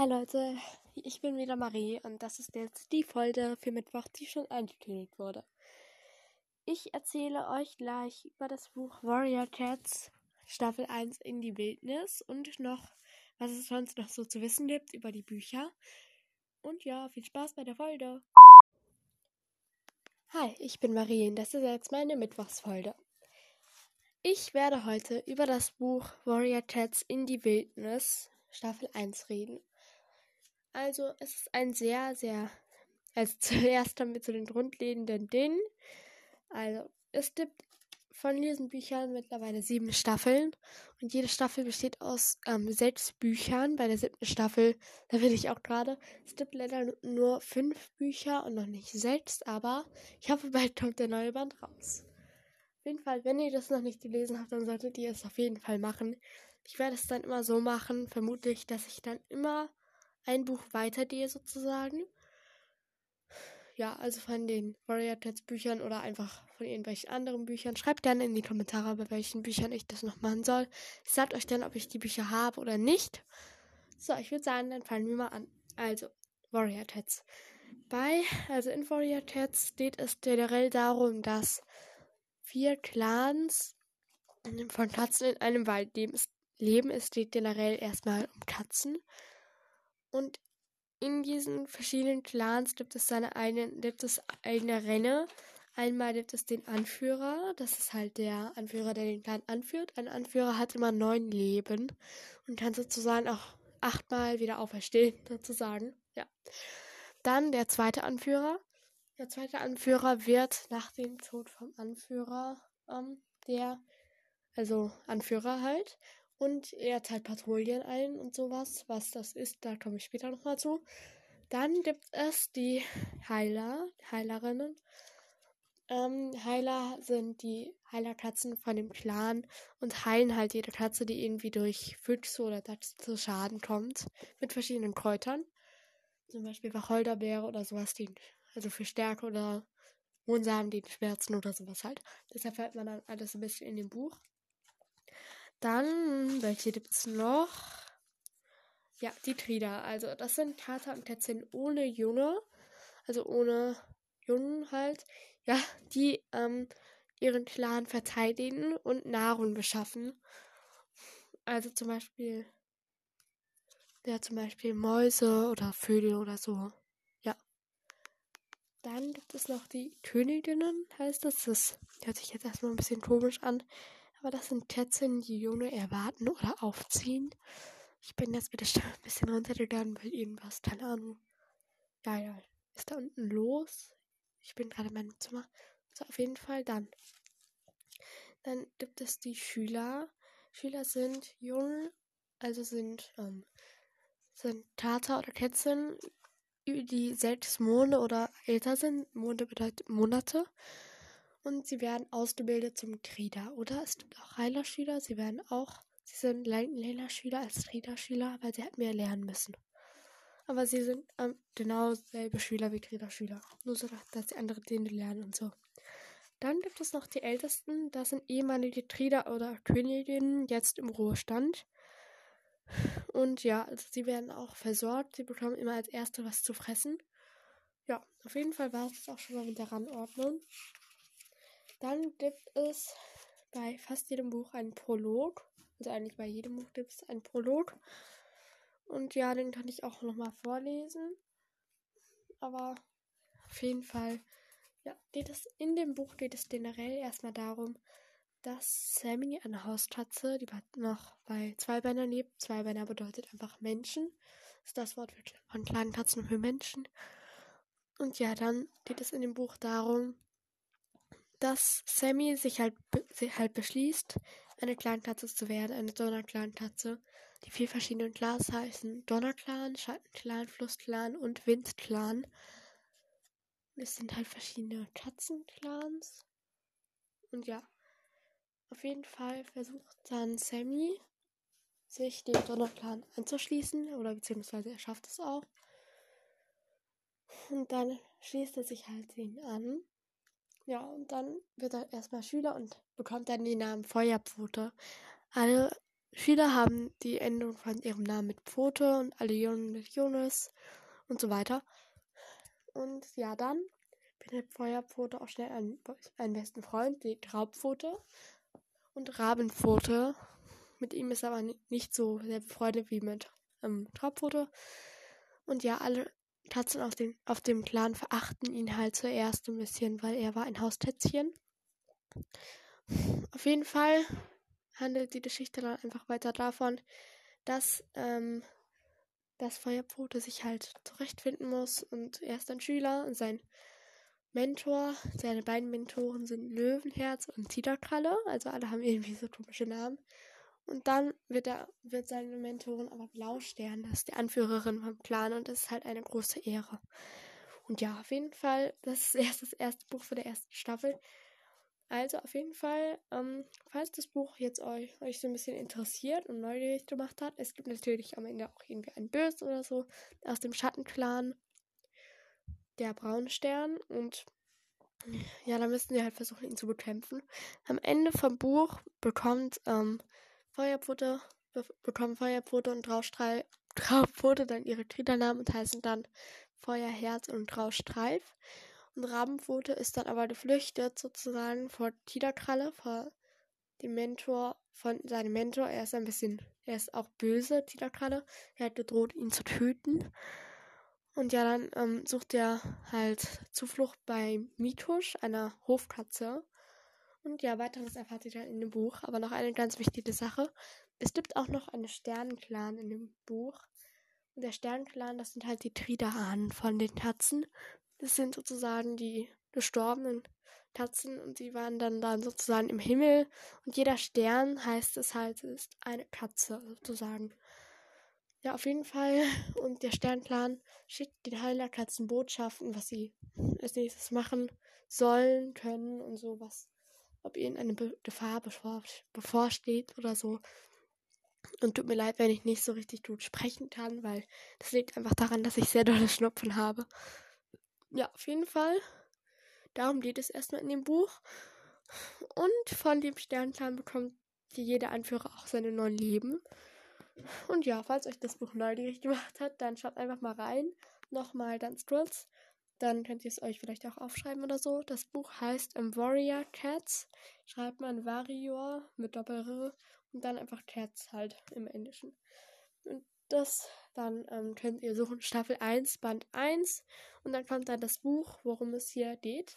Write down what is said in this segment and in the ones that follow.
Hi Leute, ich bin wieder Marie und das ist jetzt die Folge für Mittwoch, die schon angekündigt wurde. Ich erzähle euch gleich über das Buch Warrior Cats Staffel 1 in die Wildnis und noch, was es sonst noch so zu wissen gibt über die Bücher. Und ja, viel Spaß bei der Folge. Hi, ich bin Marie und das ist jetzt meine Mittwochsfolge. Ich werde heute über das Buch Warrior Cats in die Wildnis Staffel 1 reden. Also, es ist ein sehr, sehr, also zuerst damit zu den grundlegenden Dingen. Also, es gibt von diesen Büchern mittlerweile sieben Staffeln und jede Staffel besteht aus ähm, sechs Büchern. Bei der siebten Staffel, da bin ich auch gerade. Es gibt leider nur fünf Bücher und noch nicht sechs, aber ich hoffe, bald kommt der neue Band raus. Auf jeden Fall, wenn ihr das noch nicht gelesen habt, dann solltet ihr es auf jeden Fall machen. Ich werde es dann immer so machen, vermutlich, dass ich dann immer ein Buch weitergehe sozusagen ja, also von den Warrior Tats Büchern oder einfach von irgendwelchen anderen Büchern. Schreibt gerne in die Kommentare, bei welchen Büchern ich das noch machen soll. Sagt euch dann, ob ich die Bücher habe oder nicht. So, ich würde sagen, dann fangen wir mal an. Also, Warrior Tats. Bei, also in Warrior Tats geht es generell darum, dass vier Clans von Katzen in einem Wald leben. Es geht generell erstmal um Katzen. Und in diesen verschiedenen Clans gibt es seine eigenen, gibt es eigene Rennen. Einmal gibt es den Anführer, das ist halt der Anführer, der den Clan anführt. Ein Anführer hat immer neun Leben und kann sozusagen auch achtmal wieder auferstehen, sozusagen. Ja. Dann der zweite Anführer. Der zweite Anführer wird nach dem Tod vom Anführer, ähm, der, also Anführer halt, und er teilt Patrouillen ein und sowas. Was das ist, da komme ich später nochmal zu. Dann gibt es die Heiler, Heilerinnen. Ähm, Heiler sind die Heilerkatzen von dem Clan und heilen halt jede Katze, die irgendwie durch Füchse oder das zu Schaden kommt. Mit verschiedenen Kräutern. Zum Beispiel Wacholderbeere oder sowas, die, also für Stärke oder Mohnsamen, die Schmerzen oder sowas halt. Deshalb hört man dann alles ein bisschen in dem Buch. Dann, welche gibt es noch? Ja, die Trieder. Also, das sind Kater und Kätzchen ohne Junge. Also ohne Jungen halt. Ja, die ähm, ihren Clan verteidigen und Nahrung beschaffen. Also zum Beispiel, ja, zum Beispiel Mäuse oder Vögel oder so. Ja. Dann gibt es noch die Königinnen, heißt das. Das hört sich jetzt erstmal ein bisschen komisch an. Aber das sind Kätzchen, die Junge erwarten oder aufziehen. Ich bin jetzt mit der Stimme ein bisschen runtergegangen, weil irgendwas, keine Ahnung. Ja, ja, ist da unten los. Ich bin gerade in meinem Zimmer. So, auf jeden Fall dann. Dann gibt es die Schüler. Schüler sind jung, also sind, ähm, sind Tata oder Kätzchen, die sechs Monate oder älter sind. Monate bedeutet Monate und sie werden ausgebildet zum Krieger. Oder es gibt auch Heilerschüler, sie werden auch, sie sind Lehlerschüler als Kriegerschüler, weil sie halt mehr lernen müssen. Aber sie sind ähm, genau selbe Schüler wie Kriegerschüler. Nur so, dass sie andere Dinge lernen und so. Dann gibt es noch die Ältesten, das sind ehemalige Trieder oder Königinnen, jetzt im Ruhestand. Und ja, also sie werden auch versorgt, sie bekommen immer als Erste was zu fressen. Ja, auf jeden Fall war es auch schon mal mit der Randordnung. Dann gibt es bei fast jedem Buch einen Prolog. Also eigentlich bei jedem Buch gibt es einen Prolog. Und ja, den kann ich auch nochmal vorlesen. Aber auf jeden Fall, ja, geht es in dem Buch geht es generell erstmal darum, dass Sammy eine Hauskatze, die noch bei Zweibeiner lebt. Zweibeiner bedeutet einfach Menschen. Das ist das Wort von kleinen Katzen für Menschen. Und ja, dann geht es in dem Buch darum, dass Sammy sich halt, halt beschließt, eine Clankatze zu werden, eine Donnerclan-Katze. Die vier verschiedenen Clans heißen Donnerclan, Schattenclan, Flussclan und Windclan. Es sind halt verschiedene Katzenclans. Und ja, auf jeden Fall versucht dann Sammy, sich dem Donnerclan anzuschließen, oder beziehungsweise er schafft es auch. Und dann schließt er sich halt ihn an. Ja, und dann wird er erstmal Schüler und bekommt dann den Namen Feuerpfote. Alle viele haben die Endung von ihrem Namen mit Pfote und alle Jungen mit Jonas und so weiter. Und ja, dann findet Feuerpfote auch schnell einen, einen besten Freund, die Traubpfote und Rabenpfote. Mit ihm ist er aber nicht so sehr befreundet wie mit ähm, Traubpfote. Und ja, alle Tatzen auf dem, auf dem Clan verachten ihn halt zuerst ein bisschen, weil er war ein Haustätzchen. Auf jeden Fall handelt die Geschichte dann einfach weiter davon, dass ähm, das Feuerpfote sich halt zurechtfinden muss und er ist ein Schüler und sein Mentor, seine beiden Mentoren sind Löwenherz und Tigerkralle, also alle haben irgendwie so komische Namen. Und dann wird er, wird seine Mentorin aber Blaustern, das ist die Anführerin vom Clan und das ist halt eine große Ehre. Und ja, auf jeden Fall, das ist erst das erste Buch für der ersten Staffel. Also auf jeden Fall, ähm, falls das Buch jetzt euch, euch so ein bisschen interessiert und neugierig gemacht hat, es gibt natürlich am Ende auch irgendwie ein Bös oder so aus dem Schattenclan, der Braunstern und ja, da müssen wir halt versuchen, ihn zu bekämpfen. Am Ende vom Buch bekommt ähm, Feuerpfote, be bekommen Feuerpfote und Traustreif, Traupfote dann ihre Triedernamen und heißen dann Feuerherz und Traustreif. Und Rabenpfote ist dann aber geflüchtet sozusagen vor Tiderkralle, vor dem Mentor von seinem Mentor. Er ist ein bisschen, er ist auch böse, Tiderkralle. Er hat gedroht, ihn zu töten. Und ja, dann ähm, sucht er halt Zuflucht bei Mitusch, einer Hofkatze. Und ja, weiteres erfahrt ihr dann in dem Buch. Aber noch eine ganz wichtige Sache. Es gibt auch noch einen Sternenclan in dem Buch. Und der Sternenclan, das sind halt die Triderahnen von den Katzen. Das sind sozusagen die gestorbenen Katzen und die waren dann, dann sozusagen im Himmel. Und jeder Stern heißt es halt, ist eine Katze sozusagen. Ja, auf jeden Fall. Und der Sternclan schickt den Heilerkatzen Botschaften, was sie als nächstes machen sollen, können und so, was, ob ihnen eine Gefahr bevor, bevorsteht oder so. Und tut mir leid, wenn ich nicht so richtig gut sprechen kann, weil das liegt einfach daran, dass ich sehr dolle Schnupfen habe ja, auf jeden Fall. Darum geht es erstmal in dem Buch. Und von dem Sternclan bekommt jeder Anführer auch seine neuen Leben. Und ja, falls euch das Buch neugierig gemacht hat, dann schaut einfach mal rein. Nochmal ganz kurz. Dann könnt ihr es euch vielleicht auch aufschreiben oder so. Das Buch heißt Warrior Cats. Schreibt man Warrior mit Doppel-R und dann einfach Cats halt im Englischen. Und das dann ähm, könnt ihr suchen Staffel 1, Band 1 und dann kommt dann das Buch, worum es hier geht.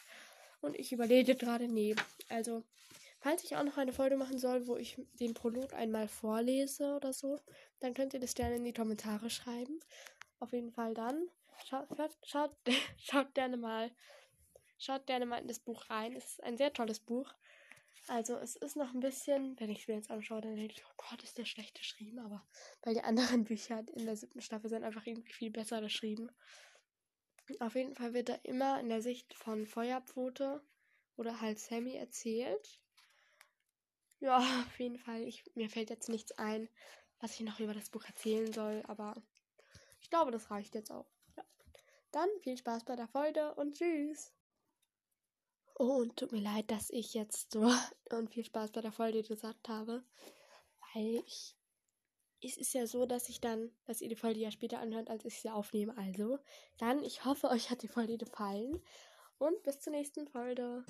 Und ich überlege gerade, nee. Also, falls ich auch noch eine Folge machen soll, wo ich den Prolog einmal vorlese oder so, dann könnt ihr das gerne in die Kommentare schreiben. Auf jeden Fall dann. Schaut, schaut, schaut, gerne mal. Schaut gerne mal in das Buch rein. Es ist ein sehr tolles Buch. Also es ist noch ein bisschen, wenn ich es mir jetzt anschaue, dann denke ich, oh Gott, ist der schlecht geschrieben, aber weil die anderen Bücher in der siebten Staffel sind einfach irgendwie viel besser geschrieben. Auf jeden Fall wird er immer in der Sicht von Feuerpfote oder halt Sammy erzählt. Ja, auf jeden Fall. Ich, mir fällt jetzt nichts ein, was ich noch über das Buch erzählen soll, aber ich glaube, das reicht jetzt auch. Dann viel Spaß bei der Folge und tschüss. Oh, und tut mir leid, dass ich jetzt so und viel Spaß bei der Folge gesagt habe. Weil ich. Es ist ja so, dass ich dann, dass ihr die Folge ja später anhört, als ich sie aufnehme. Also, dann, ich hoffe, euch hat die Folge gefallen. Und bis zur nächsten Folge.